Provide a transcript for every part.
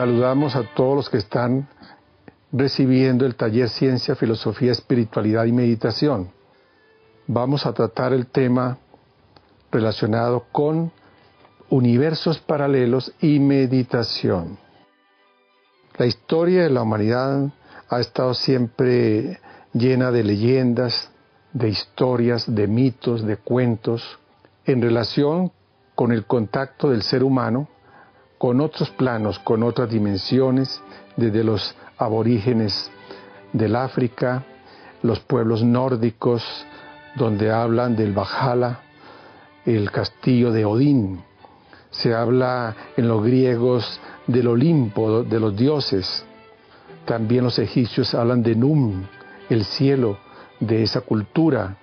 Saludamos a todos los que están recibiendo el taller Ciencia, Filosofía, Espiritualidad y Meditación. Vamos a tratar el tema relacionado con universos paralelos y meditación. La historia de la humanidad ha estado siempre llena de leyendas, de historias, de mitos, de cuentos, en relación con el contacto del ser humano con otros planos, con otras dimensiones, desde los aborígenes del África, los pueblos nórdicos, donde hablan del Valhalla, el castillo de Odín. Se habla en los griegos del Olimpo, de los dioses. También los egipcios hablan de Num, el cielo de esa cultura.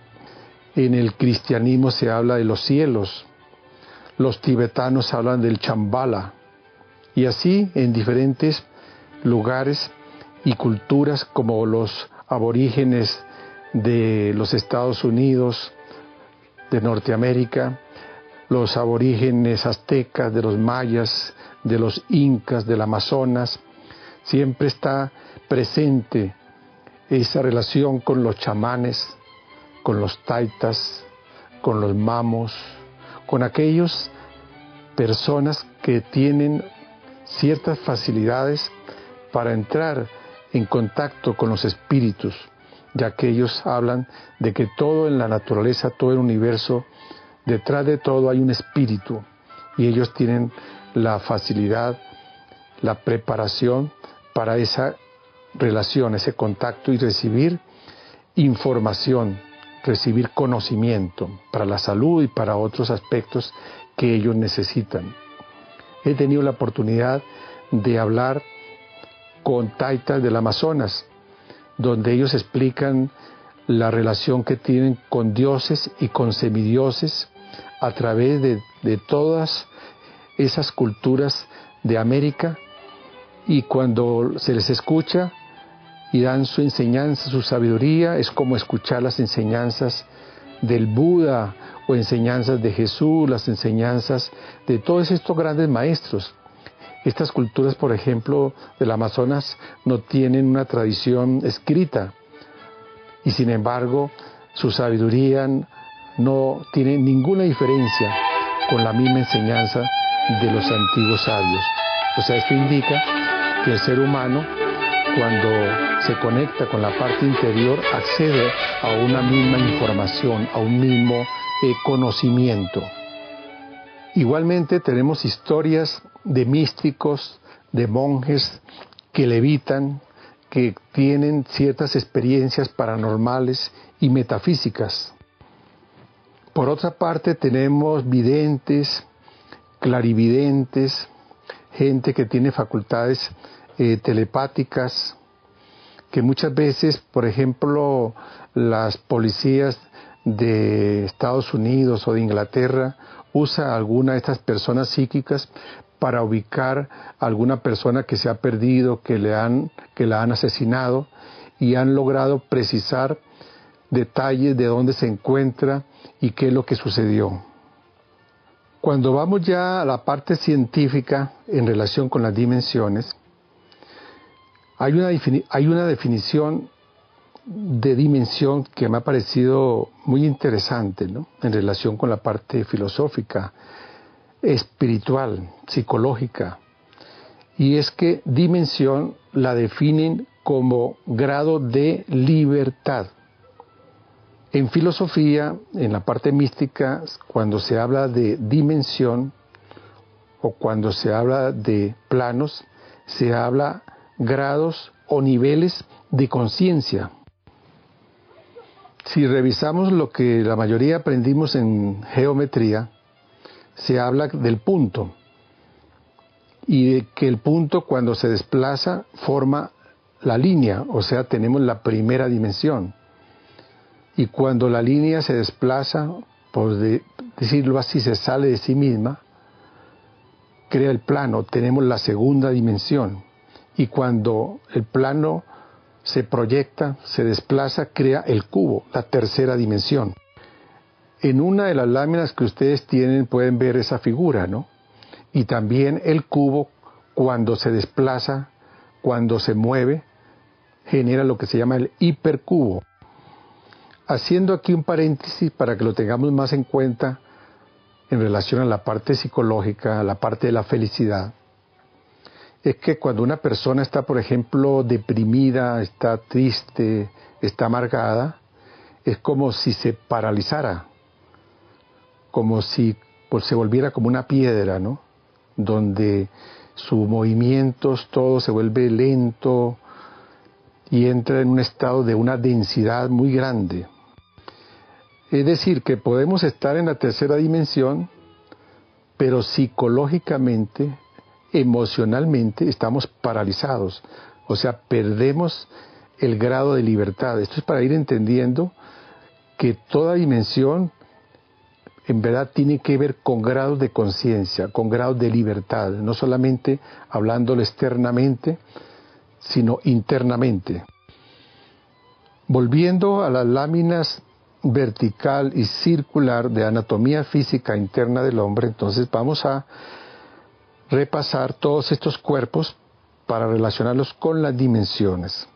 En el cristianismo se habla de los cielos. Los tibetanos hablan del Chambala, y así en diferentes lugares y culturas como los aborígenes de los Estados Unidos, de Norteamérica, los aborígenes aztecas, de los mayas, de los incas, del Amazonas, siempre está presente esa relación con los chamanes, con los taitas, con los mamos, con aquellos personas que tienen ciertas facilidades para entrar en contacto con los espíritus, ya que ellos hablan de que todo en la naturaleza, todo el universo, detrás de todo hay un espíritu y ellos tienen la facilidad, la preparación para esa relación, ese contacto y recibir información, recibir conocimiento para la salud y para otros aspectos que ellos necesitan he tenido la oportunidad de hablar con taitas del Amazonas, donde ellos explican la relación que tienen con dioses y con semidioses a través de, de todas esas culturas de América. Y cuando se les escucha y dan su enseñanza, su sabiduría, es como escuchar las enseñanzas del Buda o enseñanzas de Jesús, las enseñanzas de todos estos grandes maestros. Estas culturas, por ejemplo, del Amazonas no tienen una tradición escrita y sin embargo su sabiduría no tiene ninguna diferencia con la misma enseñanza de los antiguos sabios. O sea, esto indica que el ser humano, cuando se conecta con la parte interior, accede a una misma información, a un mismo conocimiento. Igualmente tenemos historias de místicos, de monjes que levitan, que tienen ciertas experiencias paranormales y metafísicas. Por otra parte tenemos videntes, clarividentes, gente que tiene facultades eh, telepáticas, que muchas veces, por ejemplo, las policías de Estados Unidos o de Inglaterra usa alguna de estas personas psíquicas para ubicar a alguna persona que se ha perdido, que, le han, que la han asesinado y han logrado precisar detalles de dónde se encuentra y qué es lo que sucedió. Cuando vamos ya a la parte científica en relación con las dimensiones, hay una, hay una definición de dimensión que me ha parecido muy interesante en relación con la parte filosófica, espiritual, psicológica. Y es que dimensión la definen como grado de libertad. En filosofía, en la parte mística, cuando se habla de dimensión o cuando se habla de planos, se habla grados o niveles de conciencia Si revisamos lo que la mayoría aprendimos en geometría, se habla del punto y de que el punto cuando se desplaza forma la línea, o sea, tenemos la primera dimensión. Y cuando la línea se desplaza, por decirlo así, se sale de sí misma, crea el plano, tenemos la segunda dimensión. Y cuando el plano se proyecta, se desplaza, crea el cubo, la tercera dimensión. En una de las láminas que ustedes tienen pueden ver esa figura, ¿no? Y también el cubo, cuando se desplaza, cuando se mueve, genera lo que se llama el hipercubo. Haciendo aquí un paréntesis para que lo tengamos más en cuenta en relación a la parte psicológica, a la parte de la felicidad, es que cuando una persona está, por ejemplo, deprimida, está triste, está amargada, es como si se paralizara, como si pues, se volviera como una piedra, ¿no? Donde sus movimientos, todo se vuelve lento y entra en un estado de una densidad muy grande. Es decir, que podemos estar en la tercera dimensión, pero psicológicamente, emocionalmente, estamos paralizados. O sea, perdemos el grado de libertad. Esto es para ir entendiendo que toda dimensión en verdad tiene que ver con grados de conciencia, con grados de libertad, no solamente hablándolo externamente, sino internamente. Volviendo a las láminas vertical y circular de anatomía física interna del hombre, entonces vamos a repasar todos estos cuerpos para relacionarlos con las dimensiones.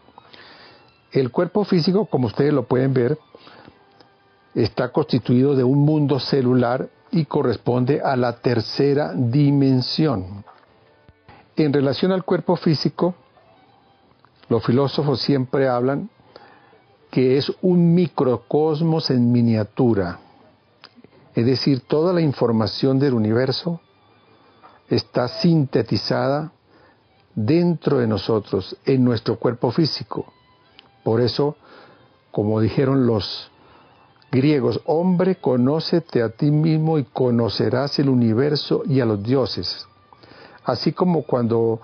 El cuerpo físico, como ustedes lo pueden ver, está constituido de un mundo celular y corresponde a la tercera dimensión. En relación al cuerpo físico, los filósofos siempre hablan que es un microcosmos en miniatura. Es decir, toda la información del universo está sintetizada dentro de nosotros, en nuestro cuerpo físico. Por eso, como dijeron los griegos, hombre, conócete a ti mismo y conocerás el universo y a los dioses. Así como cuando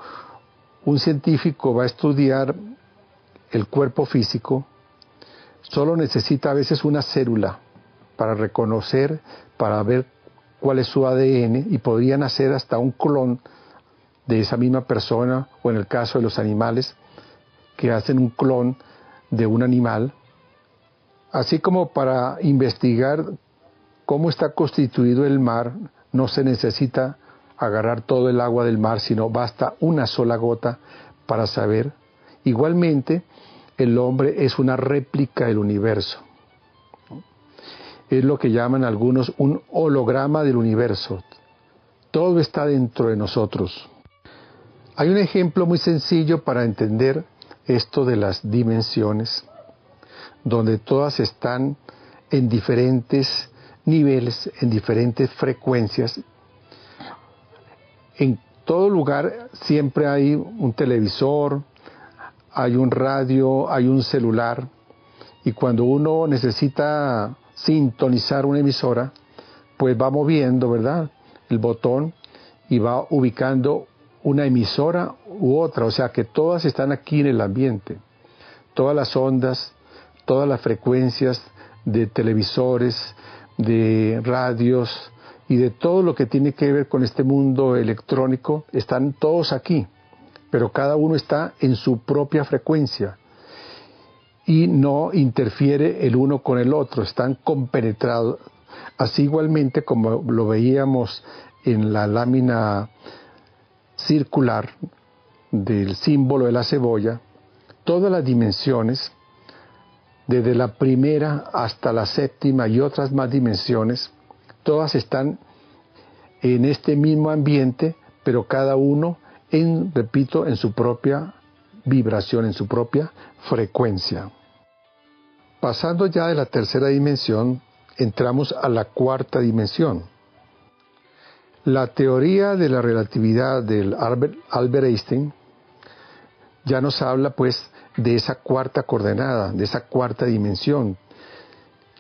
un científico va a estudiar el cuerpo físico, solo necesita a veces una célula para reconocer, para ver cuál es su ADN y podrían hacer hasta un clon de esa misma persona o en el caso de los animales que hacen un clon de un animal, así como para investigar cómo está constituido el mar, no se necesita agarrar todo el agua del mar, sino basta una sola gota para saber. Igualmente, el hombre es una réplica del universo. Es lo que llaman algunos un holograma del universo. Todo está dentro de nosotros. Hay un ejemplo muy sencillo para entender esto de las dimensiones, donde todas están en diferentes niveles, en diferentes frecuencias. En todo lugar siempre hay un televisor, hay un radio, hay un celular, y cuando uno necesita sintonizar una emisora, pues va moviendo, ¿verdad? El botón y va ubicando una emisora u otra, o sea que todas están aquí en el ambiente, todas las ondas, todas las frecuencias de televisores, de radios y de todo lo que tiene que ver con este mundo electrónico, están todos aquí. Pero cada uno está en su propia frecuencia y no interfiere el uno con el otro, están compenetrados. Así igualmente como lo veíamos en la lámina circular del símbolo de la cebolla, todas las dimensiones, desde la primera hasta la séptima y otras más dimensiones, todas están en este mismo ambiente, pero cada uno en, repito, en su propia vibración, en su propia frecuencia. Pasando ya de la tercera dimensión, entramos a la cuarta dimensión. La teoría de la relatividad del Albert, Einstein ya nos habla pues de esa cuarta coordenada, de esa cuarta dimensión,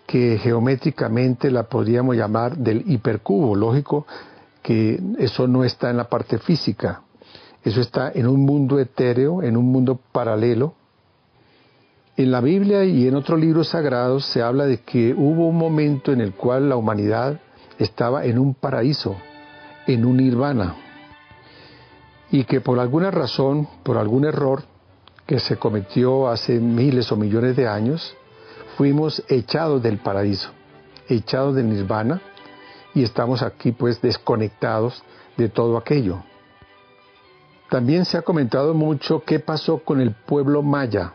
que geométricamente la podríamos llamar del hipercubo. Lógico que eso no está en la parte física, eso está en un mundo etéreo, en un mundo paralelo. En la Biblia y en otros libros sagrados se habla de que hubo un momento en el cual la humanidad estaba en un paraíso, en un nirvana, y que por alguna razón, por algún error que se cometió hace miles o millones de años, fuimos echados del paraíso, echados del nirvana, y estamos aquí pues desconectados de todo aquello. También se ha comentado mucho qué pasó con el pueblo maya.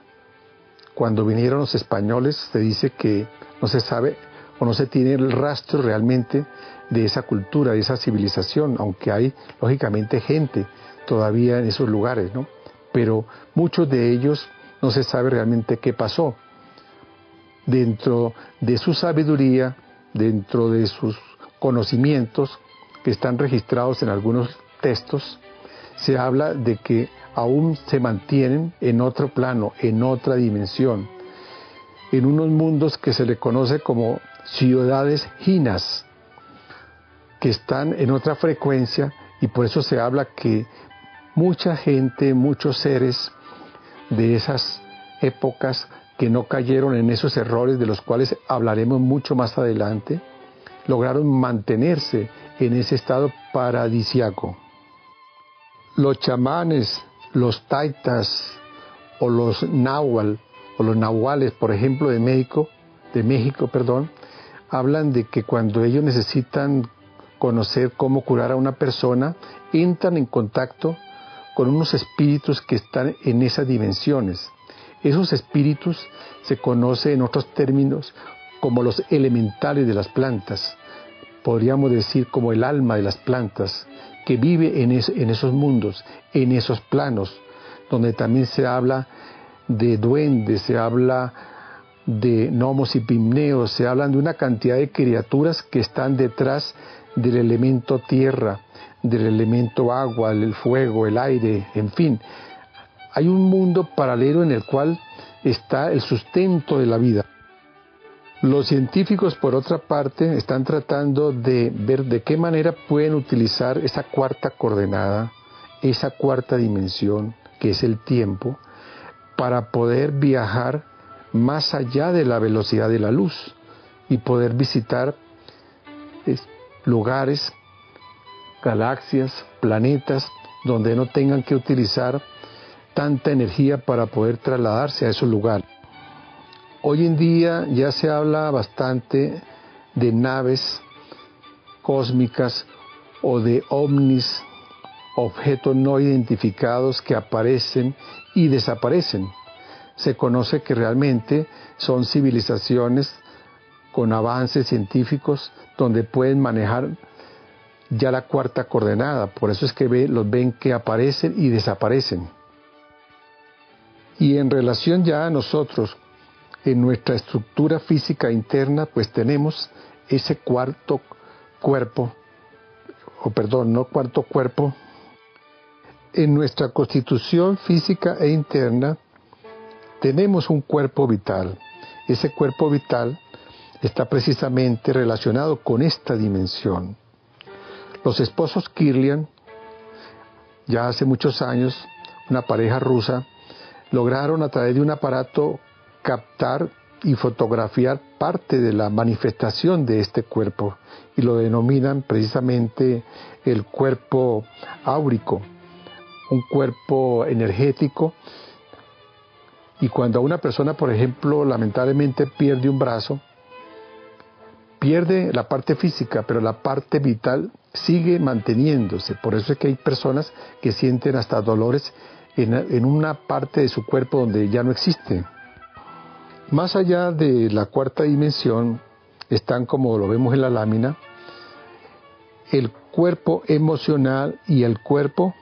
Cuando vinieron los españoles se dice que no se sabe o no se tiene el rastro realmente de esa cultura, de esa civilización, aunque hay lógicamente gente todavía en esos lugares, ¿no? Pero muchos de ellos no se sabe realmente qué pasó. Dentro de su sabiduría, dentro de sus conocimientos que están registrados en algunos textos, se habla de que aún se mantienen en otro plano, en otra dimensión, en unos mundos que se le conoce como ciudades ginas, que están en otra frecuencia y por eso se habla que mucha gente, muchos seres de esas épocas que no cayeron en esos errores de los cuales hablaremos mucho más adelante, lograron mantenerse en ese estado paradisiaco. Los chamanes, los taitas o los náhuatl o los nahuales, por ejemplo, de México, de México, perdón, hablan de que cuando ellos necesitan conocer cómo curar a una persona, entran en contacto con unos espíritus que están en esas dimensiones. Esos espíritus se conocen en otros términos como los elementales de las plantas, podríamos decir como el alma de las plantas, que vive en, esos mundos, en esos planos, donde también se habla de duendes, se habla de gnomos y pimneos, se hablan de una cantidad de criaturas que están detrás del elemento tierra, del elemento agua, el fuego, el aire, en fin. Hay un mundo paralelo en el cual está el sustento de la vida. Los científicos, por otra parte, están tratando de ver de qué manera pueden utilizar esa cuarta coordenada, esa cuarta dimensión, que es el tiempo, para poder viajar más allá de la velocidad de la luz y poder visitar lugares, galaxias, planetas, donde no tengan que utilizar tanta energía para poder trasladarse a esos lugares. Hoy en día ya se habla bastante de naves cósmicas o de ovnis, objetos no identificados que aparecen y desaparecen. Se conoce que realmente son civilizaciones con avances científicos donde pueden manejar ya la cuarta coordenada. Por eso es que los ven que aparecen y desaparecen. Y en relación ya a nosotros, en nuestra estructura física interna, pues tenemos ese cuarto cuerpo, o perdón, no cuarto cuerpo, en nuestra constitución física e interna tenemos un cuerpo vital. Ese cuerpo vital está precisamente relacionado con esta dimensión. Los esposos Kirlian, ya hace muchos años, una pareja rusa, lograron a través de un aparato captar y fotografiar parte de la manifestación de este cuerpo y lo denominan precisamente el cuerpo áurico, un cuerpo energético. Y cuando una persona, por ejemplo, lamentablemente pierde un brazo, pierde la parte física, pero la parte vital sigue manteniéndose. Por eso es que hay personas que sienten hasta dolores en, en una parte de su cuerpo donde ya no existe. Más allá de la cuarta dimensión están, como lo vemos en la lámina, el cuerpo emocional y el cuerpo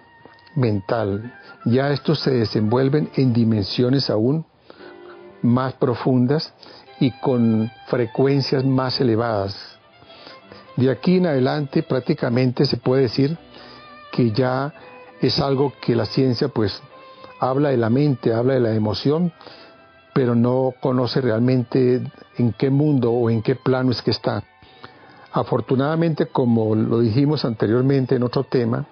mental. Ya estos se desenvuelven en dimensiones aún más profundas y con frecuencias más elevadas. De aquí en adelante prácticamente se puede decir que ya es algo que la ciencia pues habla de la mente, habla de la emoción, pero no conoce realmente en qué mundo o en qué plano es que está. Afortunadamente, como lo dijimos anteriormente en otro tema,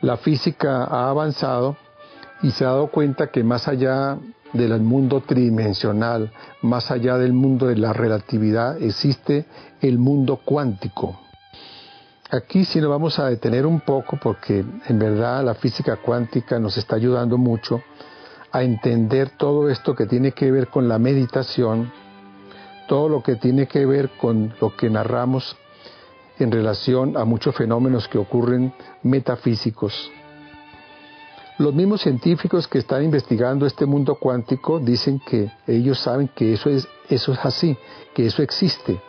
la física ha avanzado y se ha dado cuenta que más allá del mundo tridimensional, más allá del mundo de la relatividad, existe el mundo cuántico. Aquí sí nos vamos a detener un poco porque en verdad la física cuántica nos está ayudando mucho a entender todo esto que tiene que ver con la meditación, todo lo que tiene que ver con lo que narramos en relación a muchos fenómenos que ocurren metafísicos. Los mismos científicos que están investigando este mundo cuántico dicen que ellos saben que eso es, eso es así, que eso existe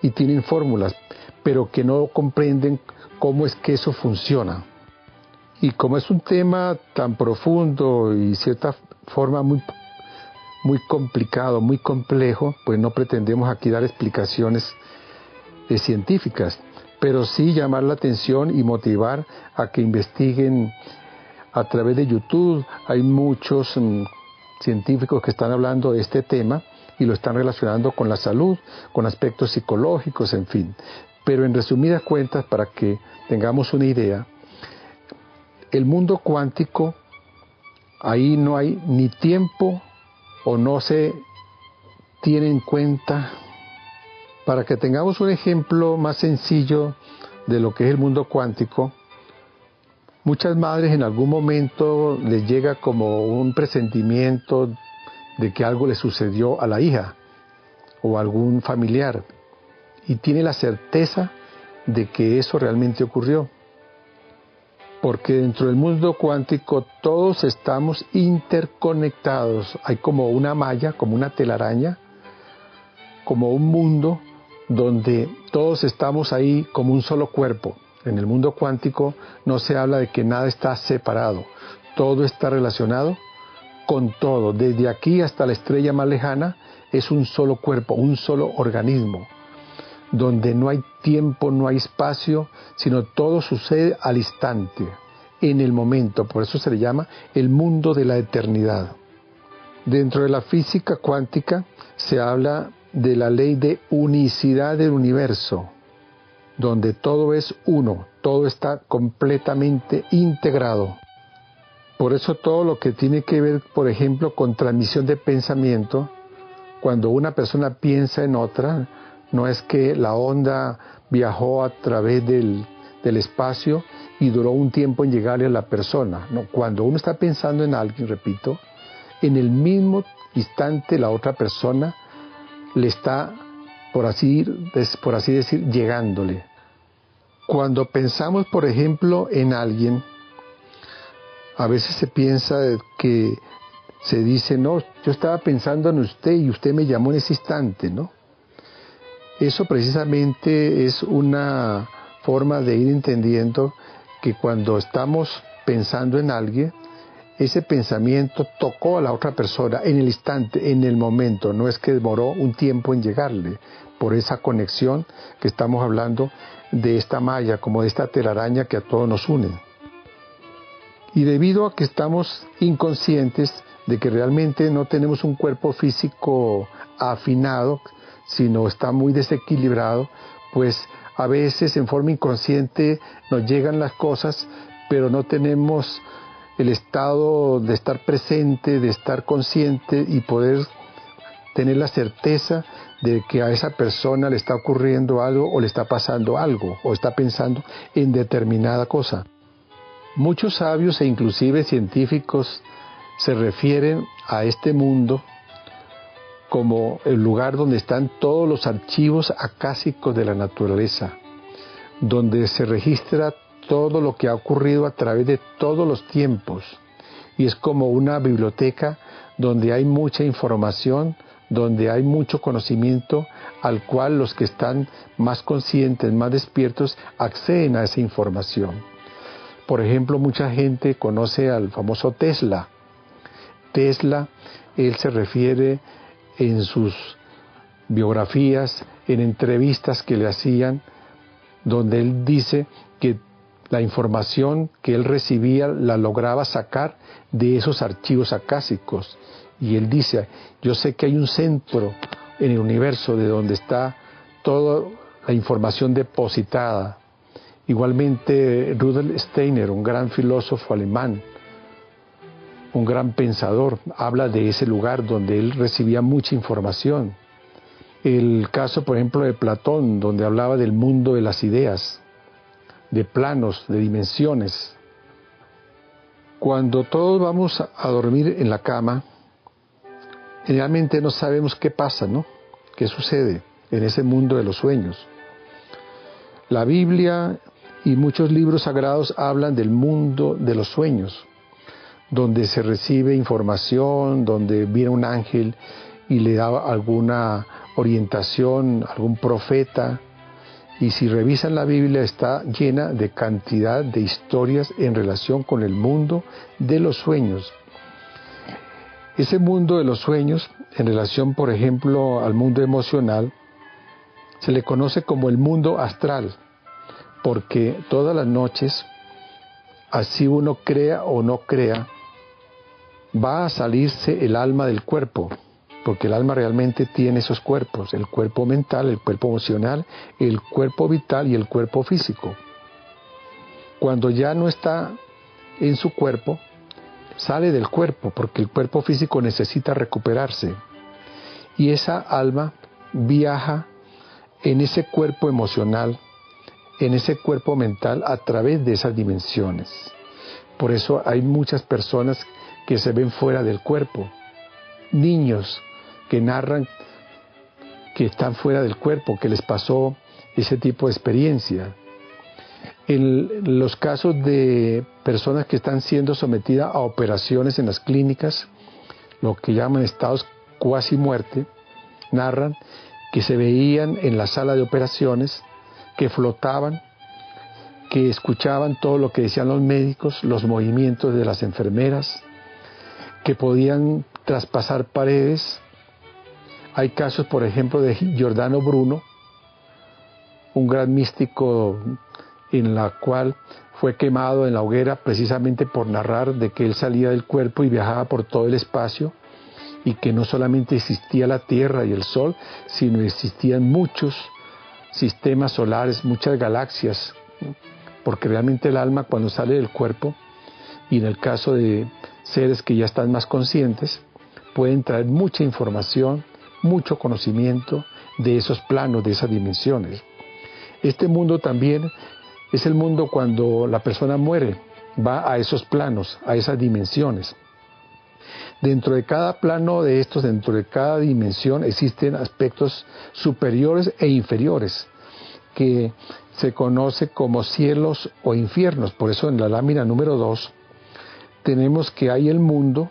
y tienen fórmulas, pero que no comprenden cómo es que eso funciona. Y como es un tema tan profundo y cierta forma muy, muy complicado, muy complejo, pues no pretendemos aquí dar explicaciones eh, científicas, pero sí llamar la atención y motivar a que investiguen a través de YouTube. Hay muchos mm, científicos que están hablando de este tema y lo están relacionando con la salud, con aspectos psicológicos, en fin. Pero en resumidas cuentas, para que tengamos una idea, el mundo cuántico Ahí no hay ni tiempo o no se tiene en cuenta. Para que tengamos un ejemplo más sencillo de lo que es el mundo cuántico, muchas madres en algún momento les llega como un presentimiento de que algo le sucedió a la hija o a algún familiar y tiene la certeza de que eso realmente ocurrió porque dentro del mundo cuántico todos estamos interconectados. Hay como una malla, como una telaraña, como un mundo donde todos estamos ahí como un solo cuerpo. En el mundo cuántico no se habla de que nada está separado, todo está relacionado con todo. Desde aquí hasta la estrella más lejana es un solo cuerpo, un solo organismo donde no hay tiempo, no hay espacio, sino todo sucede al instante, en el momento. Por eso se le llama el mundo de la eternidad. Dentro de la física cuántica se habla de la ley de unicidad del universo, donde todo es uno, todo está completamente integrado. Por eso todo lo que tiene que ver, por ejemplo, con transmisión de pensamiento, cuando una persona piensa en otra, no es que la onda viajó a través del, espacio y duró un tiempo en llegarle a la persona. No, cuando uno está pensando en alguien, repito, en el mismo instante la otra persona le está, por así, por así decir, llegándole. Cuando pensamos, por ejemplo, en alguien, a veces se piensa que se dice, no, yo estaba pensando en usted y usted me llamó en ese instante, ¿no? Eso precisamente es una forma de ir entendiendo que cuando estamos pensando en alguien, ese pensamiento tocó a la otra persona en el instante, en el momento, no es que demoró un tiempo en llegarle, por esa conexión que estamos hablando de esta malla, como de esta telaraña que a todos nos une. Y debido a que estamos inconscientes de que realmente no tenemos un cuerpo físico afinado, sino está muy desequilibrado, pues a veces en forma inconsciente nos llegan las cosas, pero no tenemos el estado de estar presente, de estar consciente y poder tener la certeza de que a esa persona le está ocurriendo algo o le está pasando algo o está pensando en determinada cosa. Muchos sabios e inclusive científicos se refieren a este mundo como el lugar donde están todos los archivos acásicos de la naturaleza, donde se registra todo lo que ha ocurrido a través de todos los tiempos. Y es como una biblioteca donde hay mucha información, donde hay mucho conocimiento al cual los que están más conscientes, más despiertos, acceden a esa información. Por ejemplo, mucha gente conoce al famoso Tesla. Tesla, él se refiere en sus biografías, en entrevistas que le hacían, donde él dice que La información que él recibía la lograba sacar de esos archivos acásicos. Y él dice, yo sé que hay un centro en el universo de donde está toda la información depositada. Igualmente Rudolf Steiner, un gran filósofo alemán, un gran pensador, habla de ese lugar donde él recibía mucha información. El caso, por ejemplo, de Platón, donde hablaba del mundo de las ideas, de planos, de dimensiones. Cuando todos vamos a dormir en la cama, generalmente no sabemos qué pasa, ¿no? ¿Qué sucede en ese mundo de los sueños? La Biblia y muchos libros sagrados hablan del mundo de los sueños, donde se recibe información, donde viene un ángel y le da alguna orientación, algún profeta. Y si revisan la Biblia está llena de cantidad de historias en relación con el mundo de los sueños. Ese mundo de los sueños, en relación, por ejemplo, al mundo emocional, se le conoce como el mundo astral, porque todas las noches, así uno crea o no crea, va a salirse el alma del cuerpo, porque el alma realmente tiene esos cuerpos, el cuerpo mental, el cuerpo emocional, el cuerpo vital y el cuerpo físico. Cuando ya no está en su cuerpo, sale del cuerpo, porque el cuerpo físico necesita recuperarse. Y esa alma viaja en ese cuerpo emocional, en ese cuerpo mental a través de esas dimensiones. Por eso hay muchas personas que se ven fuera del cuerpo, niños que narran que están fuera del cuerpo, que les pasó ese tipo de experiencia. En los casos de personas que están siendo sometidas a operaciones en las clínicas, lo que llaman estados cuasi muerte, narran que se veían en la sala de operaciones, que flotaban, que escuchaban todo lo que decían los médicos, los movimientos de las enfermeras, que podían traspasar paredes. Hay casos, por ejemplo, de Giordano Bruno, un gran místico en la cual fue quemado en la hoguera precisamente por narrar de que él salía del cuerpo y viajaba por todo el espacio y que no solamente existía la Tierra y el Sol, sino existían muchos sistemas solares, muchas galaxias, porque realmente el alma cuando sale del cuerpo, y en el caso de seres que ya están más conscientes, pueden traer mucha información, mucho conocimiento de esos planos, de esas dimensiones. Este mundo también es el mundo cuando la persona muere, va a esos planos, a esas dimensiones. Dentro de cada plano de estos, dentro de cada dimensión, existen aspectos superiores e inferiores que se conoce como cielos o infiernos. Por eso en la lámina número 2 tenemos que hay el mundo,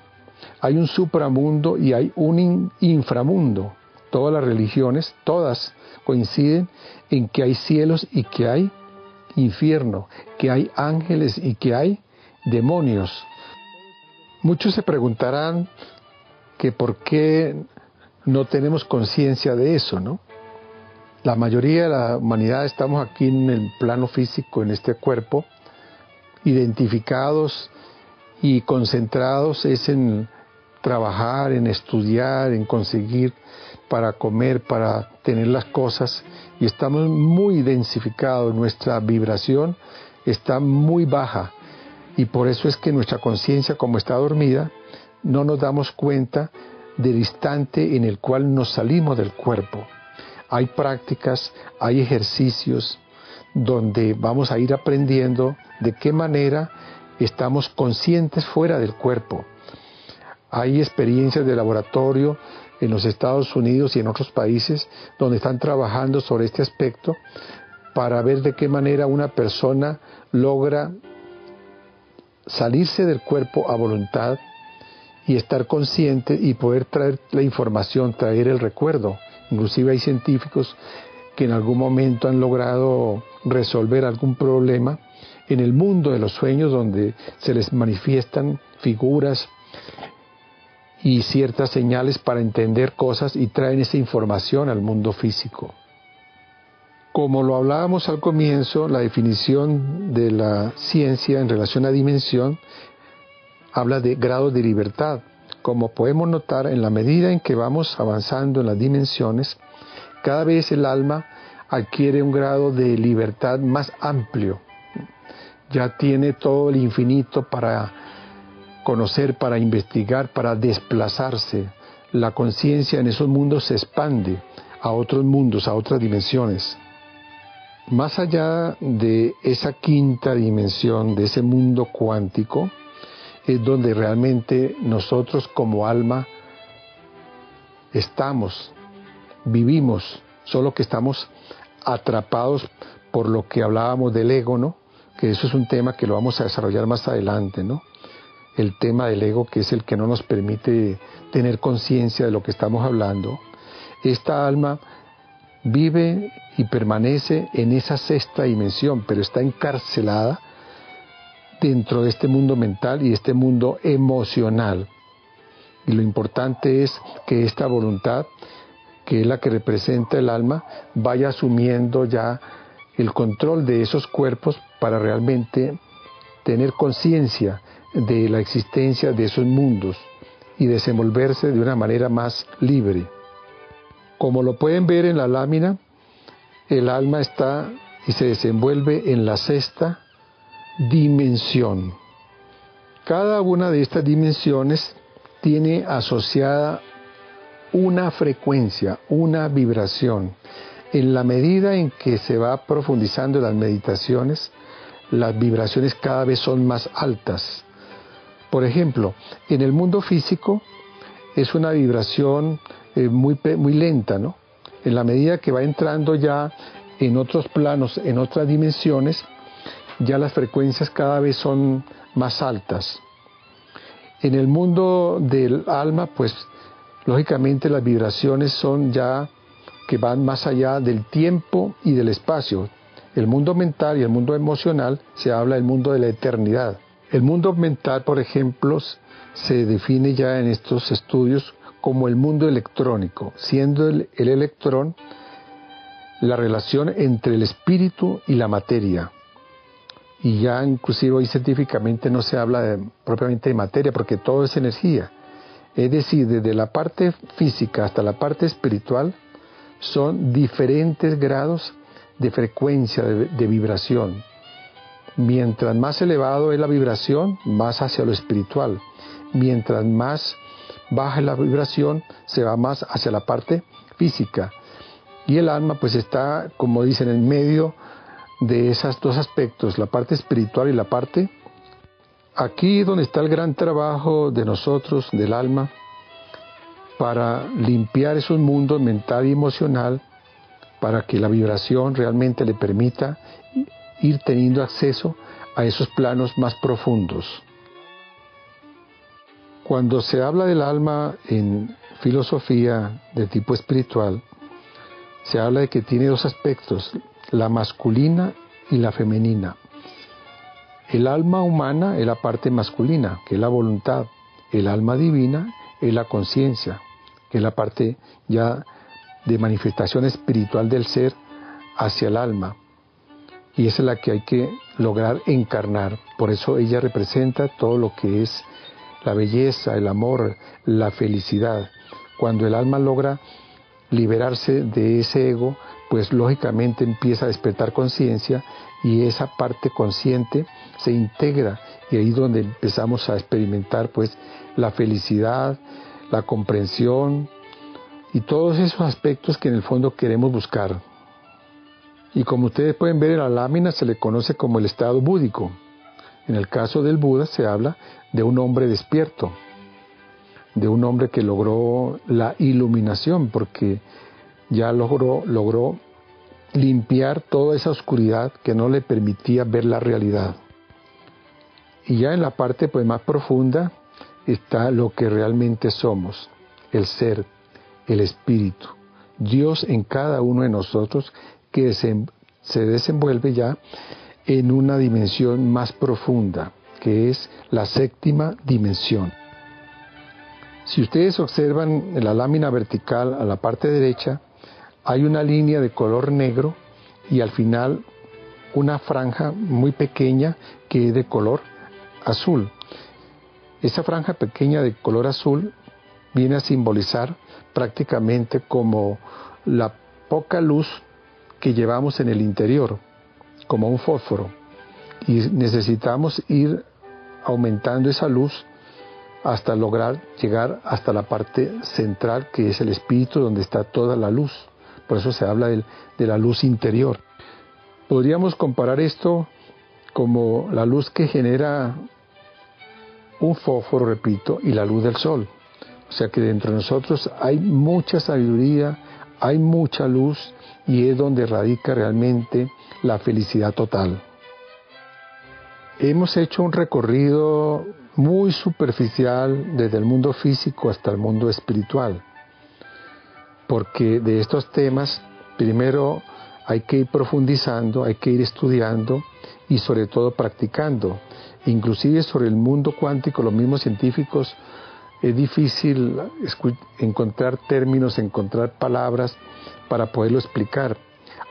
hay un supramundo y hay un inframundo. Todas las religiones, todas coinciden en que hay cielos y que hay infierno, que hay ángeles y que hay demonios. Muchos se preguntarán que por qué no tenemos conciencia de eso, ¿no? La mayoría de la humanidad estamos aquí en el plano físico, en este cuerpo, identificados y concentrados es en trabajar, en estudiar, en conseguir para comer, para tener las cosas y estamos muy densificados, nuestra vibración está muy baja y por eso es que nuestra conciencia como está dormida no nos damos cuenta del instante en el cual nos salimos del cuerpo. Hay prácticas, hay ejercicios donde vamos a ir aprendiendo de qué manera estamos conscientes fuera del cuerpo. Hay experiencias de laboratorio en los Estados Unidos y en otros países donde están trabajando sobre este aspecto para ver de qué manera una persona logra salirse del cuerpo a voluntad y estar consciente y poder traer la información, traer el recuerdo. Inclusive hay científicos que en algún momento han logrado resolver algún problema en el mundo de los sueños donde se les manifiestan figuras y ciertas señales para entender cosas y traen esa información al mundo físico. Como lo hablábamos al comienzo, la definición de la ciencia en relación a dimensión habla de grados de libertad. Como podemos notar, en la medida en que vamos avanzando en las dimensiones, cada vez el alma adquiere un grado de libertad más amplio. Ya tiene todo el infinito para conocer, para investigar, para desplazarse. La conciencia en esos mundos se expande a otros mundos, a otras dimensiones. Más allá de esa quinta dimensión, de ese mundo cuántico, es donde realmente nosotros como alma estamos, vivimos, solo que estamos atrapados por lo que hablábamos del ego, ¿no? Que eso es un tema que lo vamos a desarrollar más adelante, ¿no? El tema del ego que es el que no nos permite tener conciencia de lo que estamos hablando. Esta alma vive y permanece en esa sexta dimensión, pero está encarcelada dentro de este mundo mental y este mundo emocional. Y lo importante es que esta voluntad, que es la que representa el alma, vaya asumiendo ya el control de esos cuerpos para realmente tener conciencia de la existencia de esos mundos y desenvolverse de una manera más libre. Como lo pueden ver en la lámina, el alma está y se desenvuelve en la sexta dimensión. Cada una de estas dimensiones tiene asociada una frecuencia, una vibración. En la medida en que se va profundizando en las meditaciones, las vibraciones cada vez son más altas. Por ejemplo, en el mundo físico es una vibración eh, muy, muy lenta, ¿no? En la medida que va entrando ya en otros planos, en otras dimensiones, ya las frecuencias cada vez son más altas. En el mundo del alma, pues lógicamente las vibraciones son ya que van más allá del tiempo y del espacio. El mundo mental y el mundo emocional se habla del mundo de la eternidad. El mundo mental, por ejemplo, se define ya en estos estudios como el mundo electrónico, siendo el, electrón la relación entre el espíritu y la materia. Y ya inclusive hoy científicamente no se habla propiamente de materia porque todo es energía. Es decir, desde la parte física hasta la parte espiritual son diferentes grados de frecuencia, de vibración. Mientras más elevado es la vibración, más hacia lo espiritual. Mientras más baja la vibración, se va más hacia la parte física. Y el alma pues está, como dicen, en medio de esos dos aspectos, la parte espiritual y la parte... Aquí donde está el gran trabajo de nosotros, del alma, para limpiar esos mundos mental y emocional, para que la vibración realmente le permita ir teniendo acceso a esos planos más profundos. Cuando se habla del alma en filosofía de tipo espiritual, se habla de que tiene dos aspectos, la masculina y la femenina. El alma humana es la parte masculina, que es la voluntad. El alma divina es la conciencia, que es la parte ya de manifestación espiritual del ser hacia el alma. Y esa es la que hay que lograr encarnar. Por eso ella representa todo lo que es la belleza, el amor, la felicidad. Cuando el alma logra liberarse de ese ego, pues lógicamente empieza a despertar conciencia y esa parte consciente se integra y ahí es donde empezamos a experimentar pues la felicidad, la comprensión y todos esos aspectos que en el fondo queremos buscar. Y como ustedes pueden ver en la lámina se le conoce como el estado búdico. En el caso del Buda se habla de un hombre despierto, de un hombre que logró la iluminación, porque ya logró, logró limpiar toda esa oscuridad que no le permitía ver la realidad. Y ya en la parte pues, más profunda está lo que realmente somos, el ser, el espíritu, Dios en cada uno de nosotros que se, se desenvuelve ya en una dimensión más profunda, que es la séptima dimensión. Si ustedes observan en la lámina vertical a la parte derecha, hay una línea de color negro, y al final una franja muy pequeña que es de color azul. Esa franja pequeña de color azul viene a simbolizar prácticamente como la poca luz que llevamos en el interior, como un fósforo. Y necesitamos ir aumentando esa luz hasta lograr llegar hasta la parte central que es el espíritu donde está toda la luz. Por eso se habla de, la luz interior. Podríamos comparar esto como la luz que genera un fósforo, repito, y la luz del sol. O sea que dentro de nosotros hay mucha sabiduría, hay mucha luz y es donde radica realmente la felicidad total. Hemos hecho un recorrido muy superficial desde el mundo físico hasta el mundo espiritual, porque de estos temas primero hay que ir profundizando, hay que ir estudiando y sobre todo practicando. Inclusive sobre el mundo cuántico, los mismos científicos, es difícil encontrar términos, encontrar palabras para poderlo explicar.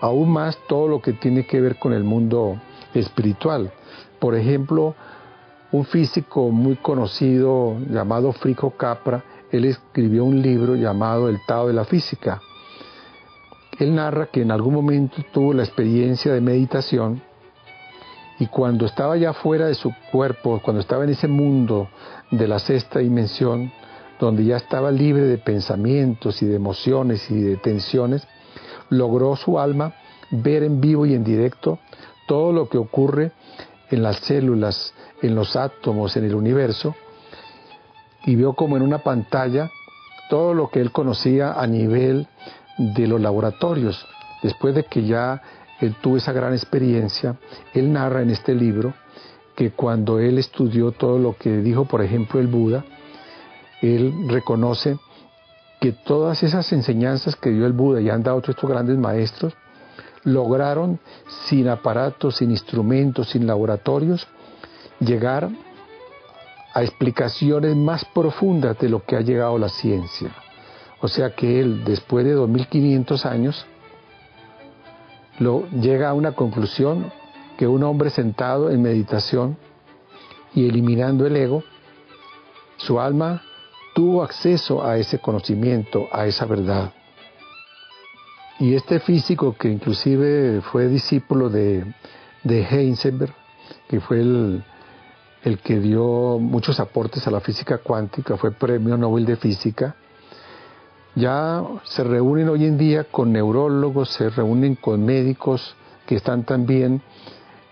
Aún más todo lo que tiene que ver con el mundo espiritual. Por ejemplo, un físico muy conocido llamado Frico Capra, él escribió un libro llamado El Tao de la Física. Él narra que en algún momento tuvo la experiencia de meditación y cuando estaba ya fuera de su cuerpo, cuando estaba en ese mundo de la sexta dimensión, donde ya estaba libre de pensamientos y de emociones y de tensiones, logró su alma ver en vivo y en directo todo lo que ocurre en las células, en los átomos, en el universo, y vio como en una pantalla todo lo que él conocía a nivel de los laboratorios. Después de que ya él tuvo esa gran experiencia, él narra en este libro que cuando él estudió todo lo que dijo, por ejemplo, el Buda, él reconoce que todas esas enseñanzas que dio el Buda y han dado otros estos grandes maestros, lograron sin aparatos, sin instrumentos, sin laboratorios, llegar a explicaciones más profundas de lo que ha llegado la ciencia. O sea que él, después de 2500 años, lo, llega a una conclusión que un hombre sentado en meditación y eliminando el ego, su alma tuvo acceso a ese conocimiento, a esa verdad. Y este físico que inclusive fue discípulo de, de Heisenberg, que fue el, el que dio muchos aportes a la física cuántica, fue premio Nobel de Física, ya se reúnen hoy en día con neurólogos, se reúnen con médicos que están también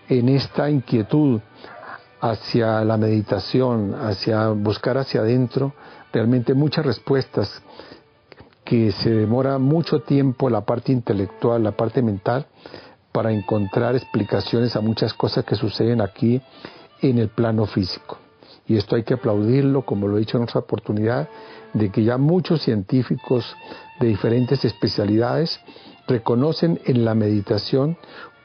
en esta inquietud hacia la meditación, hacia buscar hacia adentro realmente muchas respuestas que se demora mucho tiempo la parte intelectual, la parte mental, para encontrar explicaciones a muchas cosas que suceden aquí en el plano físico. Y esto hay que aplaudirlo, como lo he dicho en otra oportunidad, de que ya muchos científicos de diferentes especialidades reconocen en la meditación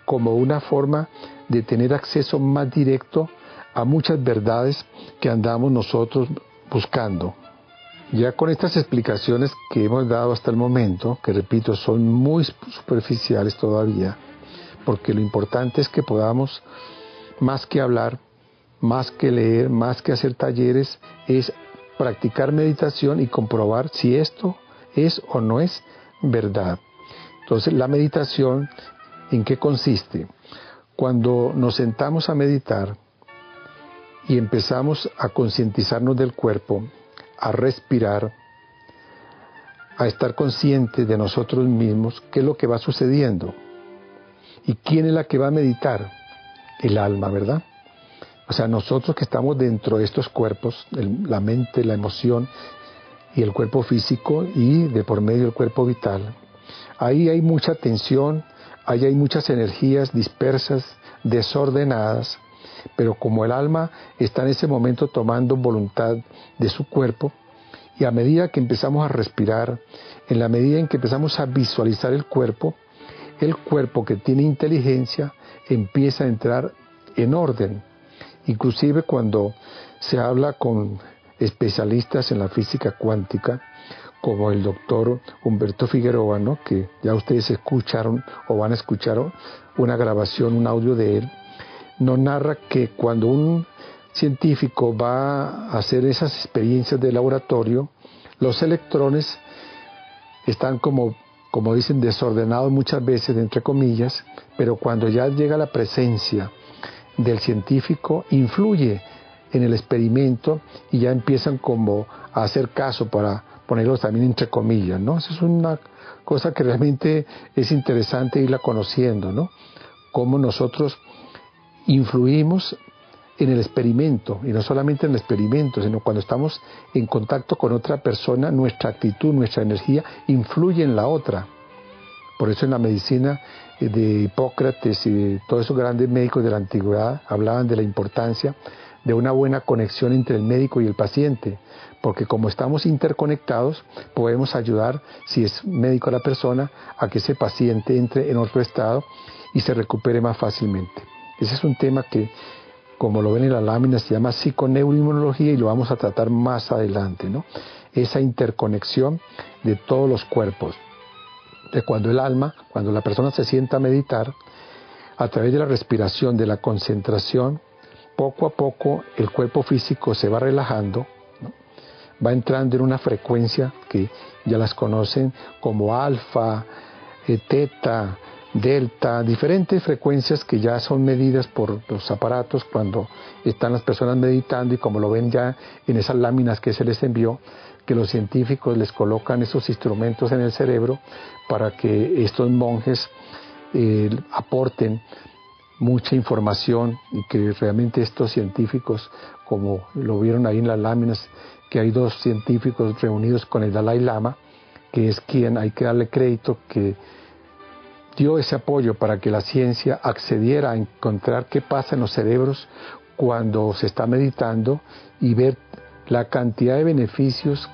como una forma de tener acceso más directo a muchas verdades que andamos nosotros buscando. Ya con estas explicaciones que hemos dado hasta el momento, que repito, son muy superficiales todavía, porque lo importante es que podamos, más que hablar, más que leer, más que hacer talleres, es practicar meditación y comprobar si esto es o no es verdad. Entonces, la meditación, ¿en qué consiste? Cuando nos sentamos a meditar y empezamos a concientizarnos del cuerpo, a respirar, a estar conscientes de nosotros mismos, qué es lo que va sucediendo. ¿Y quién es la que va a meditar? El alma, ¿verdad? O sea, nosotros que estamos dentro de estos cuerpos, la mente, la emoción y el cuerpo físico y de por medio el cuerpo vital, ahí hay mucha tensión, ahí hay muchas energías dispersas, desordenadas, pero como el alma está en ese momento tomando voluntad de su cuerpo, y a medida que empezamos a respirar, en la medida en que empezamos a visualizar el cuerpo, el cuerpo que tiene inteligencia empieza a entrar en orden, Inclusive cuando se habla con especialistas en la física cuántica, como el doctor Humberto Figueroa, ¿no? que ya ustedes escucharon o van a escuchar una grabación, un audio de él, nos narra que cuando un científico va a hacer esas experiencias de laboratorio, los electrones están como, como dicen, desordenados muchas veces, entre comillas, pero cuando ya llega la presencia del científico, influye en el experimento y ya empiezan como a hacer caso para ponerlos también entre comillas, ¿no? Es una cosa que realmente es interesante irla conociendo, ¿no? Cómo nosotros influimos en el experimento, y no solamente en el experimento, sino cuando estamos en contacto con otra persona, nuestra actitud, nuestra energía influye en la otra. Por eso en la medicina eh, de Hipócrates y de todos esos grandes médicos de la antigüedad hablaban de la importancia de una buena conexión entre el médico y el paciente, porque como estamos interconectados, podemos ayudar, si es médico la persona, a que ese paciente entre en otro estado y se recupere más fácilmente. Ese es un tema que, como lo ven en la lámina, se llama psiconeuroinmunología y lo vamos a tratar más adelante, ¿no? Esa interconexión de todos los cuerpos. De cuando el alma, cuando la persona se sienta a meditar, a través de la respiración, de la concentración, poco a poco el cuerpo físico se va relajando, va entrando en una frecuencia que ya las conocen como alfa, eh, teta, delta, diferentes frecuencias que ya son medidas por los aparatos cuando están las personas meditando y como lo ven ya en esas láminas que se les envió, que los científicos les colocan esos instrumentos en el cerebro para que estos monjes eh, aporten mucha información y que realmente estos científicos, como lo vieron ahí en las láminas, que hay dos científicos reunidos con el Dalai Lama, que es quien hay que darle crédito que dio ese apoyo para que la ciencia accediera a encontrar qué pasa en los cerebros cuando se está meditando y ver la cantidad de beneficios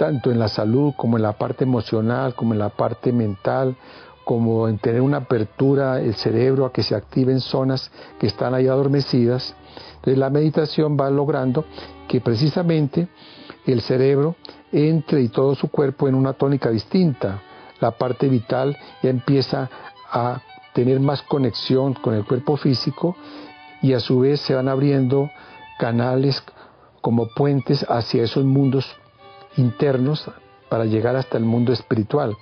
tanto en la salud como en la parte emocional, como en la parte mental, como en tener una apertura el cerebro a que se activen zonas que están ahí adormecidas. Entonces la meditación va logrando que precisamente el cerebro entre y todo su cuerpo en una tónica distinta la parte vital ya empieza a tener más conexión con el cuerpo físico y a su vez se van abriendo canales como puentes hacia esos mundos internos para llegar hasta el mundo espiritual.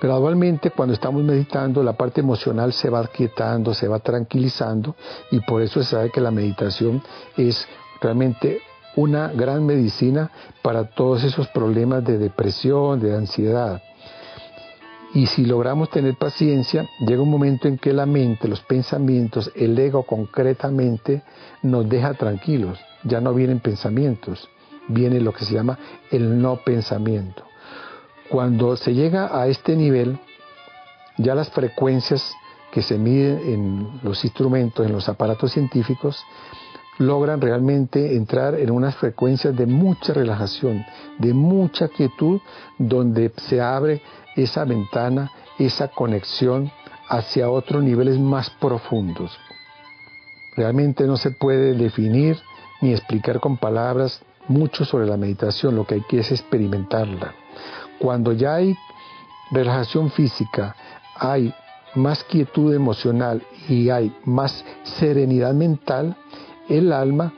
Gradualmente cuando estamos meditando la parte emocional se va quietando, se va tranquilizando y por eso se sabe que la meditación es realmente una gran medicina para todos esos problemas de depresión, de ansiedad. Y si logramos tener paciencia, llega un momento en que la mente, los pensamientos, el ego concretamente nos deja tranquilos. Ya no vienen pensamientos, viene lo que se llama el no pensamiento. Cuando se llega a este nivel, ya las frecuencias que se miden en los instrumentos, en los aparatos científicos, logran realmente entrar en unas frecuencias de mucha relajación, de mucha quietud, donde se abre esa ventana, esa conexión hacia otros niveles más profundos. Realmente no se puede definir ni explicar con palabras mucho sobre la meditación, lo que hay que es experimentarla. Cuando ya hay relajación física, hay más quietud emocional y hay más serenidad mental, el alma,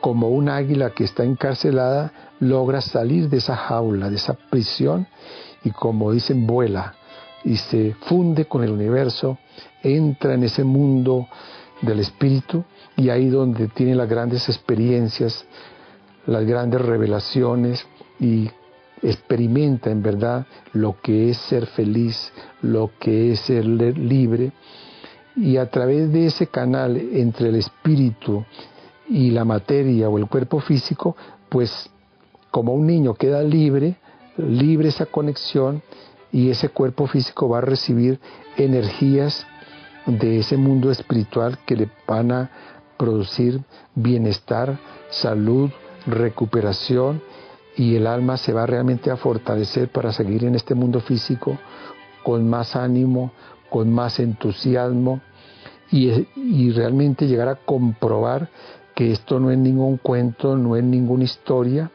como un águila que está encarcelada, logra salir de esa jaula, de esa prisión y como dicen, vuela y se funde con el universo, entra en ese mundo del espíritu y ahí donde tiene las grandes experiencias, las grandes revelaciones y experimenta en verdad lo que es ser feliz, lo que es ser libre. Y a través de ese canal entre el espíritu y la materia o el cuerpo físico, pues como un niño queda libre, libre esa conexión y ese cuerpo físico va a recibir energías de ese mundo espiritual que le van a producir bienestar, salud, recuperación y el alma se va realmente a fortalecer para seguir en este mundo físico con más ánimo, con más entusiasmo y, y realmente llegar a comprobar que esto no es ningún cuento, no es ninguna historia,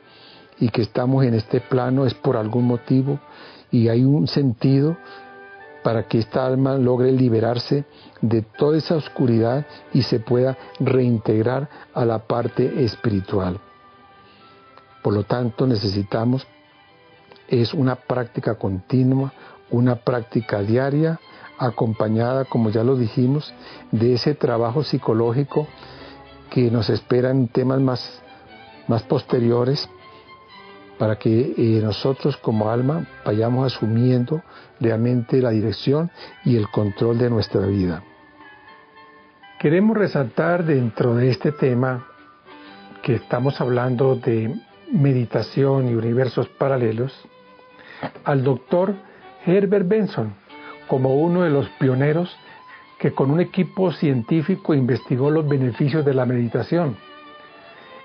y que estamos en este plano es por algún motivo y hay un sentido para que esta alma logre liberarse de toda esa oscuridad y se pueda reintegrar a la parte espiritual. Por lo tanto, necesitamos es una práctica continua, una práctica diaria, acompañada, como ya lo dijimos, de ese trabajo psicológico que nos espera en temas más, más posteriores para que eh, nosotros como alma vayamos asumiendo realmente la dirección y el control de nuestra vida. Queremos resaltar dentro de este tema que estamos hablando de meditación y universos paralelos al doctor Herbert Benson como uno de los pioneros que con un equipo científico investigó los beneficios de la meditación.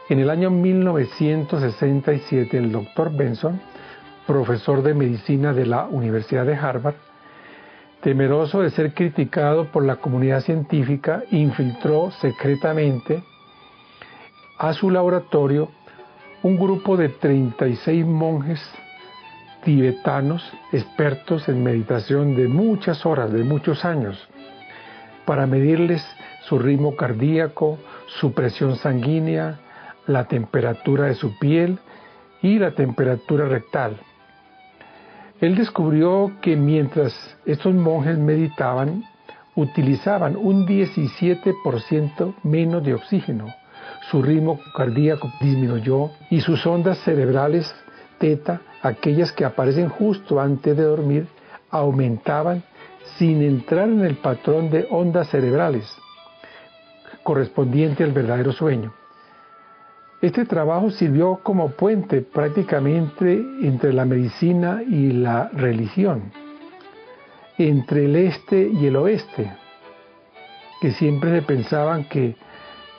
En el año 1967, el doctor Benson, profesor de medicina de la Universidad de Harvard, temeroso de ser criticado por la comunidad científica, infiltró secretamente a su laboratorio un grupo de 36 monjes tibetanos expertos en meditación de muchas horas, de muchos años, para medirles su ritmo cardíaco, su presión sanguínea, la temperatura de su piel y la temperatura rectal. Él descubrió que mientras estos monjes meditaban, utilizaban un 17% menos de oxígeno, su ritmo cardíaco disminuyó y sus ondas cerebrales teta, aquellas que aparecen justo antes de dormir, aumentaban sin entrar en el patrón de ondas cerebrales correspondiente al verdadero sueño. Este trabajo sirvió como puente prácticamente entre la medicina y la religión, entre el este y el oeste, que siempre se pensaban que,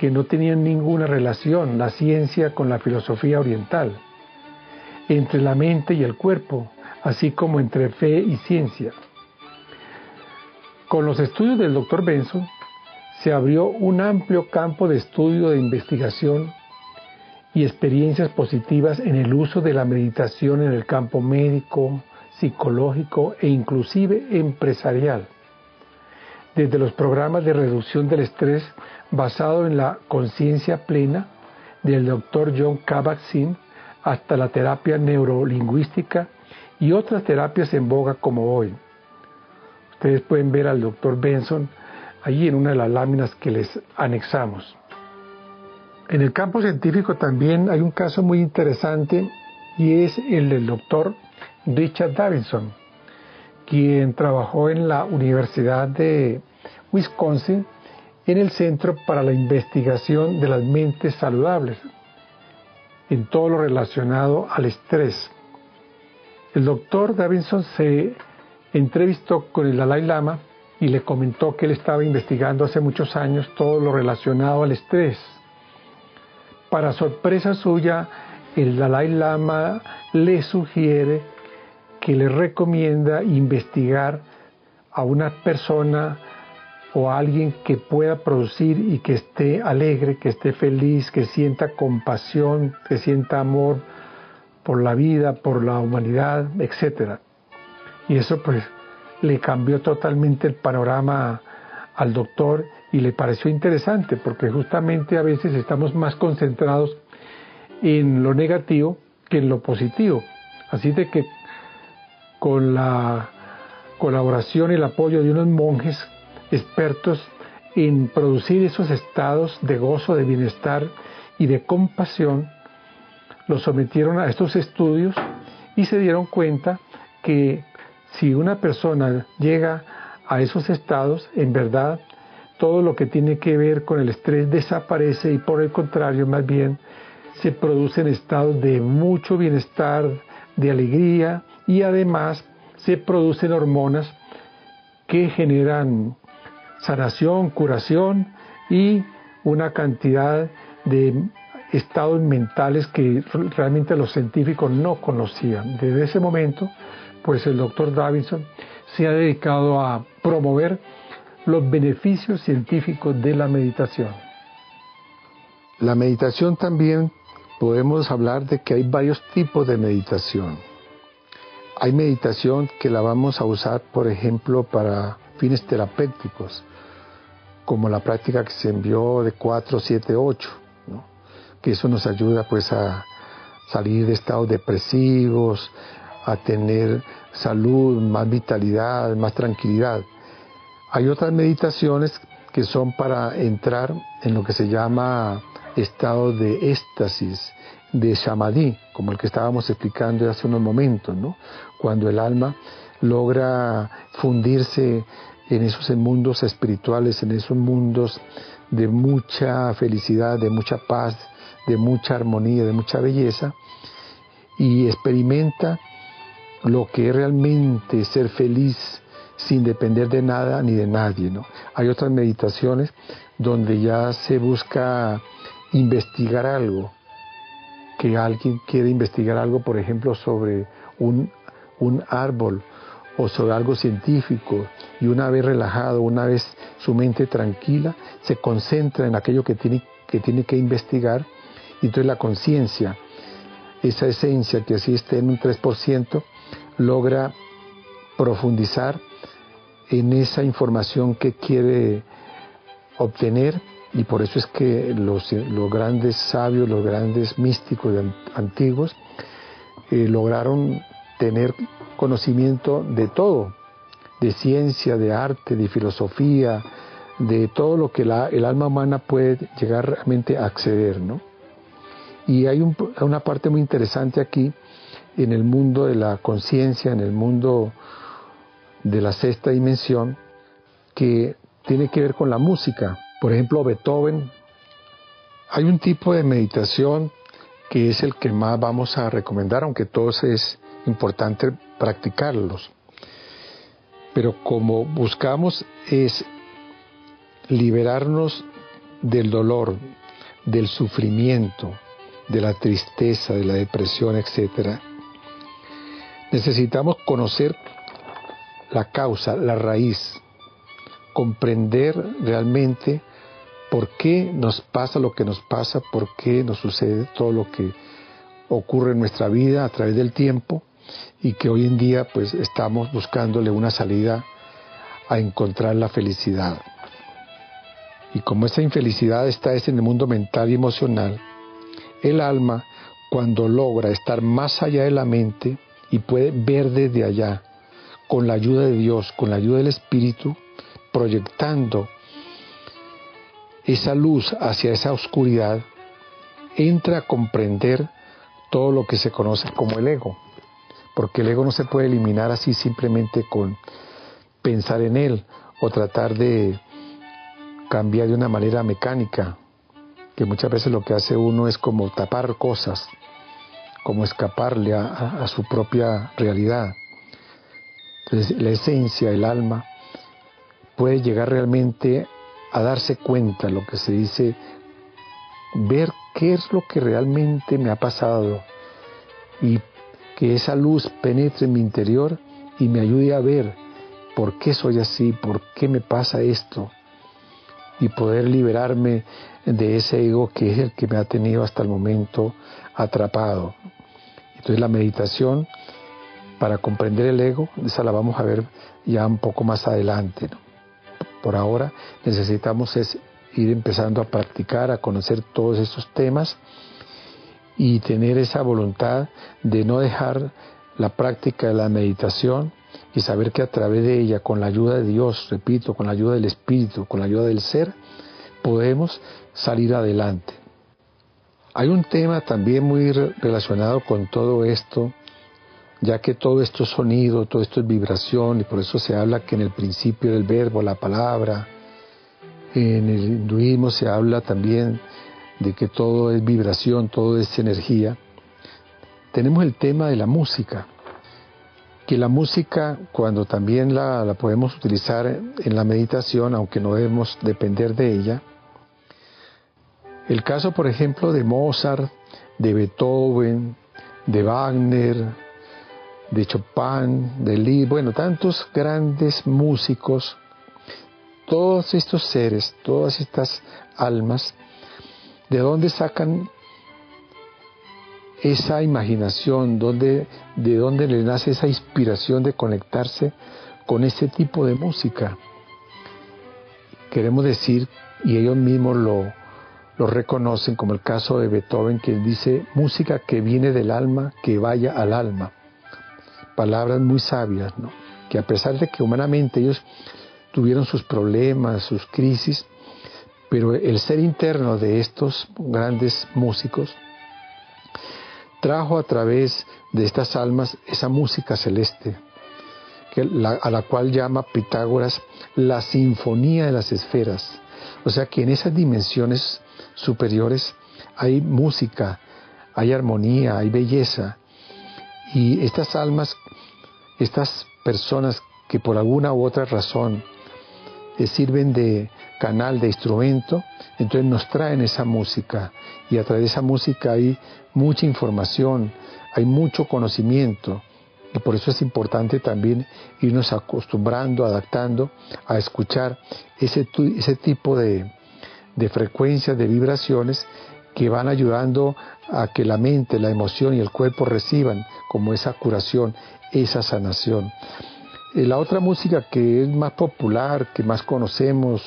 que no tenían ninguna relación la ciencia con la filosofía oriental, entre la mente y el cuerpo, así como entre fe y ciencia. Con los estudios del Dr. Benson se abrió un amplio campo de estudio de investigación y experiencias positivas en el uso de la meditación en el campo médico, psicológico e inclusive empresarial. Desde los programas de reducción del estrés basado en la conciencia plena del Dr. John Kabat-Zinn hasta la terapia neurolingüística y otras terapias en boga como hoy. Ustedes pueden ver al Dr. Benson allí en una de las láminas que les anexamos. En el campo científico también hay un caso muy interesante y es el del doctor Richard Davidson, quien trabajó en la Universidad de Wisconsin en el Centro para la Investigación de las Mentes Saludables, en todo lo relacionado al estrés. El doctor Davidson se entrevistó con el Dalai Lama y le comentó que él estaba investigando hace muchos años todo lo relacionado al estrés para sorpresa suya, el Dalai Lama le sugiere que le recomienda investigar a una persona o alguien que pueda producir y que esté alegre, que esté feliz, que sienta compasión, que sienta amor por la vida, por la humanidad, etc. Y eso pues le cambió totalmente el panorama al doctor y le pareció interesante porque justamente a veces estamos más concentrados en lo negativo que en lo positivo. Así de que con la colaboración y el apoyo de unos monjes expertos en producir esos estados de gozo, de bienestar y de compasión, los sometieron a estos estudios y se dieron cuenta que si una persona llega a esos estados, en verdad todo lo que tiene que ver con el estrés desaparece y por el contrario, más bien, se producen estados de mucho bienestar, de alegría y además se producen hormonas que generan sanación, curación y una cantidad de estados mentales que realmente los científicos no conocían. Desde ese momento, pues el doctor Davidson se ha dedicado a promover los beneficios científicos de la meditación. La meditación también podemos hablar de que hay varios tipos de meditación. Hay meditación que la vamos a usar, por ejemplo, para fines terapéuticos, como la práctica que se envió de 4, 7, 8, que eso nos ayuda pues a salir de estados depresivos, a tener salud, más vitalidad, más tranquilidad. Hay otras meditaciones que son para entrar en lo que se llama estado de éxtasis, de samadhi, como el que estábamos explicando hace unos momentos, ¿no? Cuando el alma logra fundirse en esos mundos espirituales, en esos mundos de mucha felicidad, de mucha paz, de mucha armonía, de mucha belleza, y experimenta lo que es realmente ser feliz sin depender de nada ni de nadie. ¿no? Hay otras meditaciones donde ya se busca investigar algo, que alguien quiere investigar algo, por ejemplo, sobre un, un árbol o sobre algo científico, y una vez relajado, una vez su mente tranquila, se concentra en aquello que tiene que, tiene que investigar, y entonces la conciencia, esa esencia que esté en un 3%, logra profundizar en esa información que quiere obtener y por eso es que los, grandes sabios, los grandes místicos antiguos eh, lograron tener conocimiento de todo, de ciencia, de arte, de filosofía, de todo lo que el alma humana puede llegar realmente a acceder. ¿no? Y hay una parte muy interesante aquí en el mundo de la conciencia, en el mundo de la sexta dimensión, que tiene que ver con la música. Por ejemplo, Beethoven, hay un tipo de meditación que es el que más vamos a recomendar, aunque todos es importante practicarlos. Pero como buscamos es liberarnos del dolor, del sufrimiento, de la tristeza, de la depresión, etc., necesitamos conocer la causa, la raíz, comprender realmente por qué nos pasa lo que nos pasa, por qué nos sucede todo lo que ocurre en nuestra vida a través del tiempo y que hoy en día pues estamos buscándole una salida a encontrar la felicidad. Y como esa infelicidad está en el mundo mental y emocional, el alma cuando logra estar más allá de la mente y puede ver desde allá, con la ayuda de Dios, con la ayuda del Espíritu, proyectando esa luz hacia esa oscuridad, entra a comprender todo lo que se conoce como el ego, porque el ego no se puede eliminar así simplemente con pensar en él o tratar de cambiar de una manera mecánica, que muchas veces lo que hace uno es como tapar cosas, como escaparle a, su propia realidad. Entonces la esencia, el alma, puede llegar realmente a darse cuenta, lo que se dice, ver qué es lo que realmente me ha pasado y que esa luz penetre en mi interior y me ayude a ver por qué soy así, por qué me pasa esto y poder liberarme de ese ego que es el que me ha tenido hasta el momento atrapado. Entonces la meditación para comprender el ego, esa la vamos a ver ya un poco más adelante. Por ahora necesitamos es ir empezando a practicar, a conocer todos estos temas y tener esa voluntad de no dejar la práctica de la meditación y saber que a través de ella, con la ayuda de Dios, repito, con la ayuda del Espíritu, con la ayuda del ser, podemos salir adelante. Hay un tema también muy relacionado con todo esto, ya que todo esto es sonido, todo esto es vibración, y por eso se habla que en el principio del verbo, la palabra, en el hinduismo se habla también de que todo es vibración, todo es energía. Tenemos el tema de la música, que la música, cuando también la, podemos utilizar en la meditación, aunque no debemos depender de ella, el caso, por ejemplo, de Mozart, de Beethoven, de Wagner, de Chopin, de Lee, bueno, tantos grandes músicos, todos estos seres, todas estas almas, ¿de dónde sacan esa imaginación, de dónde le nace esa inspiración de conectarse con este tipo de música. Queremos decir, y ellos mismos lo, lo reconocen, como el caso de Beethoven, que dice, música que viene del alma, que vaya al alma. Palabras muy sabias, ¿no? que a pesar de que humanamente ellos tuvieron sus problemas, sus crisis, pero el ser interno de estos grandes músicos trajo a través de estas almas esa música celeste, a la cual llama Pitágoras la sinfonía de las esferas. O sea que en esas dimensiones superiores hay música, hay armonía, hay belleza. Y estas almas, estas personas que por alguna u otra razón eh, sirven de canal, de instrumento, entonces nos traen esa música y a través de esa música hay mucha información, hay mucho conocimiento y por eso es importante también irnos acostumbrando, adaptando a escuchar ese, ese tipo de, de frecuencias, de vibraciones que van ayudando a que la mente, la emoción y el cuerpo reciban como esa curación, esa sanación. Eh, la otra música que es más popular, que más conocemos,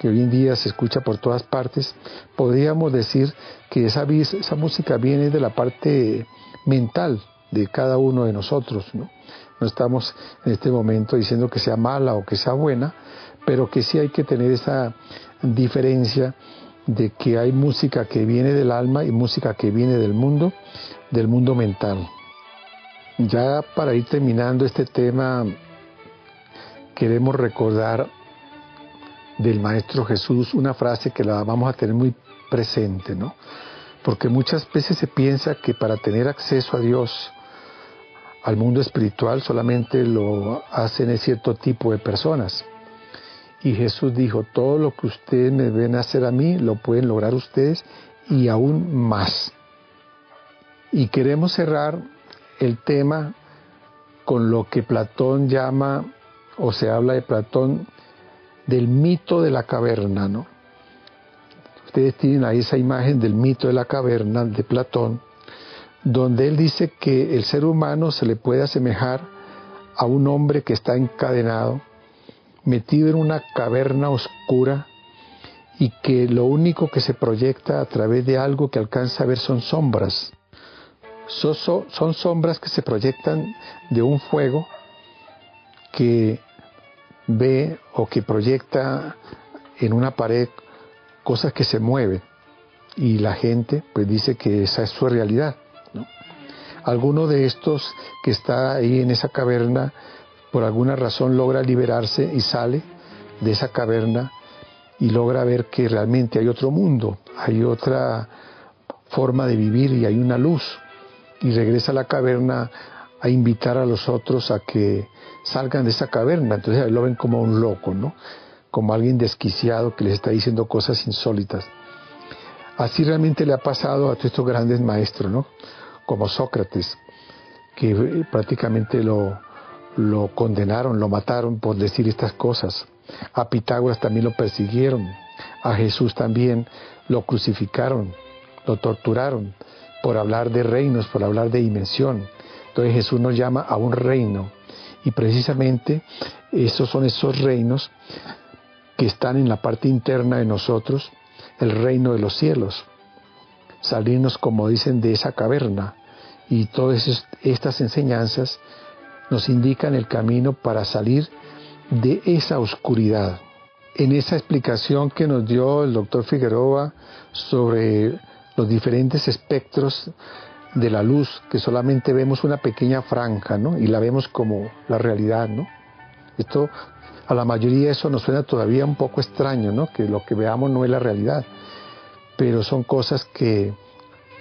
que hoy en día se escucha por todas partes, podríamos decir que esa, esa música viene de la parte mental de cada uno de nosotros. ¿no? no estamos en este momento diciendo que sea mala o que sea buena, pero que sí hay que tener esa diferencia de que hay música que viene del alma y música que viene del mundo, del mundo mental. Ya para ir terminando este tema queremos recordar del Maestro Jesús una frase que la vamos a tener muy presente, ¿no? Porque muchas veces se piensa que para tener acceso a Dios, al mundo espiritual, solamente lo hacen cierto tipo de personas. Y Jesús dijo, todo lo que ustedes me ven hacer a mí, lo pueden lograr ustedes y aún más. Y queremos cerrar el tema con lo que Platón llama o se habla de Platón del mito de la caverna, ¿no? Ustedes tienen ahí esa imagen del mito de la caverna de Platón, donde él dice que el ser humano se le puede asemejar a un hombre que está encadenado, metido en una caverna oscura y que lo único que se proyecta a través de algo que alcanza a ver son sombras. son sombras que se proyectan de un fuego que ve o que proyecta en una pared cosas que se mueven y la gente pues dice que esa es su realidad. Alguno de estos que está ahí en esa caverna por alguna razón logra liberarse y sale de esa caverna y logra ver que realmente hay otro mundo, hay otra forma de vivir y hay una luz y regresa a la caverna a invitar a los otros a que salgan de esa caverna. Entonces lo ven como un loco, ¿no? Como alguien desquiciado que les está diciendo cosas insólitas. Así realmente le ha pasado a todos estos grandes maestros, ¿no? Como Sócrates, que eh, prácticamente lo, lo condenaron, lo mataron por decir estas cosas. A Pitágoras también lo persiguieron. A Jesús también lo crucificaron, lo torturaron por hablar de reinos, por hablar de dimensión. Entonces Jesús nos llama a un reino y precisamente esos son esos reinos que están en la parte interna de nosotros, el reino de los cielos. Salirnos, como dicen, de esa caverna y todas estas enseñanzas nos indican el camino para salir de esa oscuridad. En esa explicación que nos dio el doctor Figueroa sobre los diferentes espectros de la luz, que solamente vemos una pequeña franja, ¿no? Y la vemos como la realidad, ¿no? Esto, a la mayoría eso nos suena todavía un poco extraño, ¿no? Que lo que veamos no es la realidad. Pero son cosas que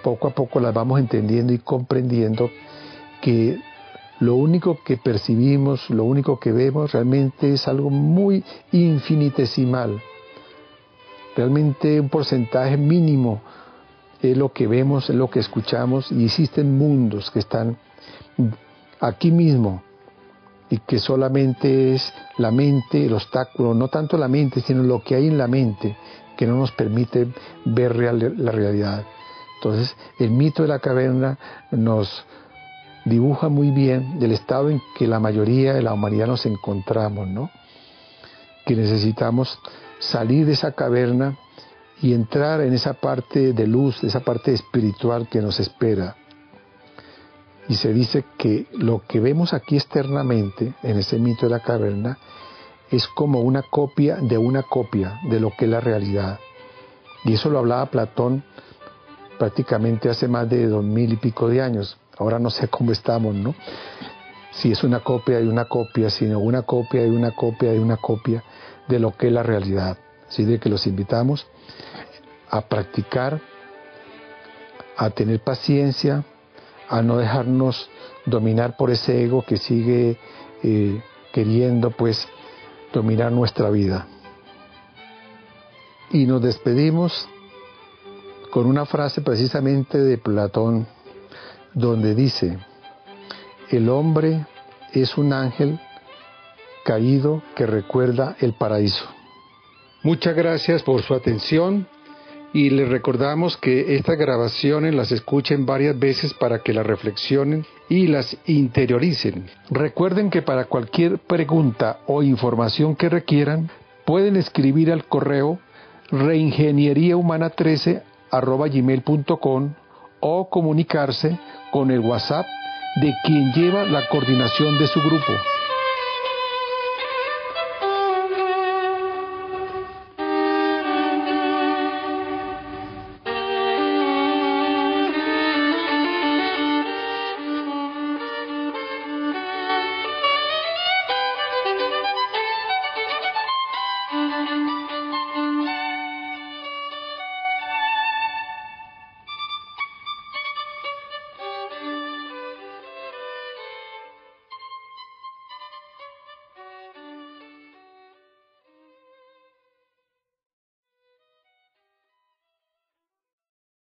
poco a poco las vamos entendiendo y comprendiendo que lo único que percibimos, lo único que vemos realmente es algo muy infinitesimal. Realmente un porcentaje mínimo es lo que vemos, es lo que escuchamos y existen mundos que están aquí mismo y que solamente es la mente el obstáculo, no tanto la mente, sino lo que hay en la mente que no nos permite ver la realidad. Entonces, el mito de la caverna nos dibuja muy bien el estado en que la mayoría de la humanidad nos encontramos, ¿no? Que necesitamos salir de esa caverna y entrar en esa parte de luz, esa parte espiritual que nos espera. Y se dice que lo que vemos aquí externamente, en ese mito de la caverna, es como una copia de una copia de lo que es la realidad. Y eso lo hablaba Platón prácticamente hace más de dos mil y pico de años. Ahora no sé cómo estamos, ¿no? Si es una copia de una copia, sino una copia de una copia de una copia de lo que es la realidad. Así de que los invitamos a practicar, a tener paciencia, a no dejarnos dominar por ese ego que sigue eh, queriendo pues dominar nuestra vida. Y nos despedimos con una frase precisamente de Platón, donde dice, el hombre es un ángel caído que recuerda el paraíso. Muchas gracias por su atención y les recordamos que estas grabaciones las escuchen varias veces para que las reflexionen y las interioricen. Recuerden que para cualquier pregunta o información que requieran, pueden escribir al correo reingenieriahumana13 gmail.com o comunicarse con el WhatsApp de quien lleva la coordinación de su grupo.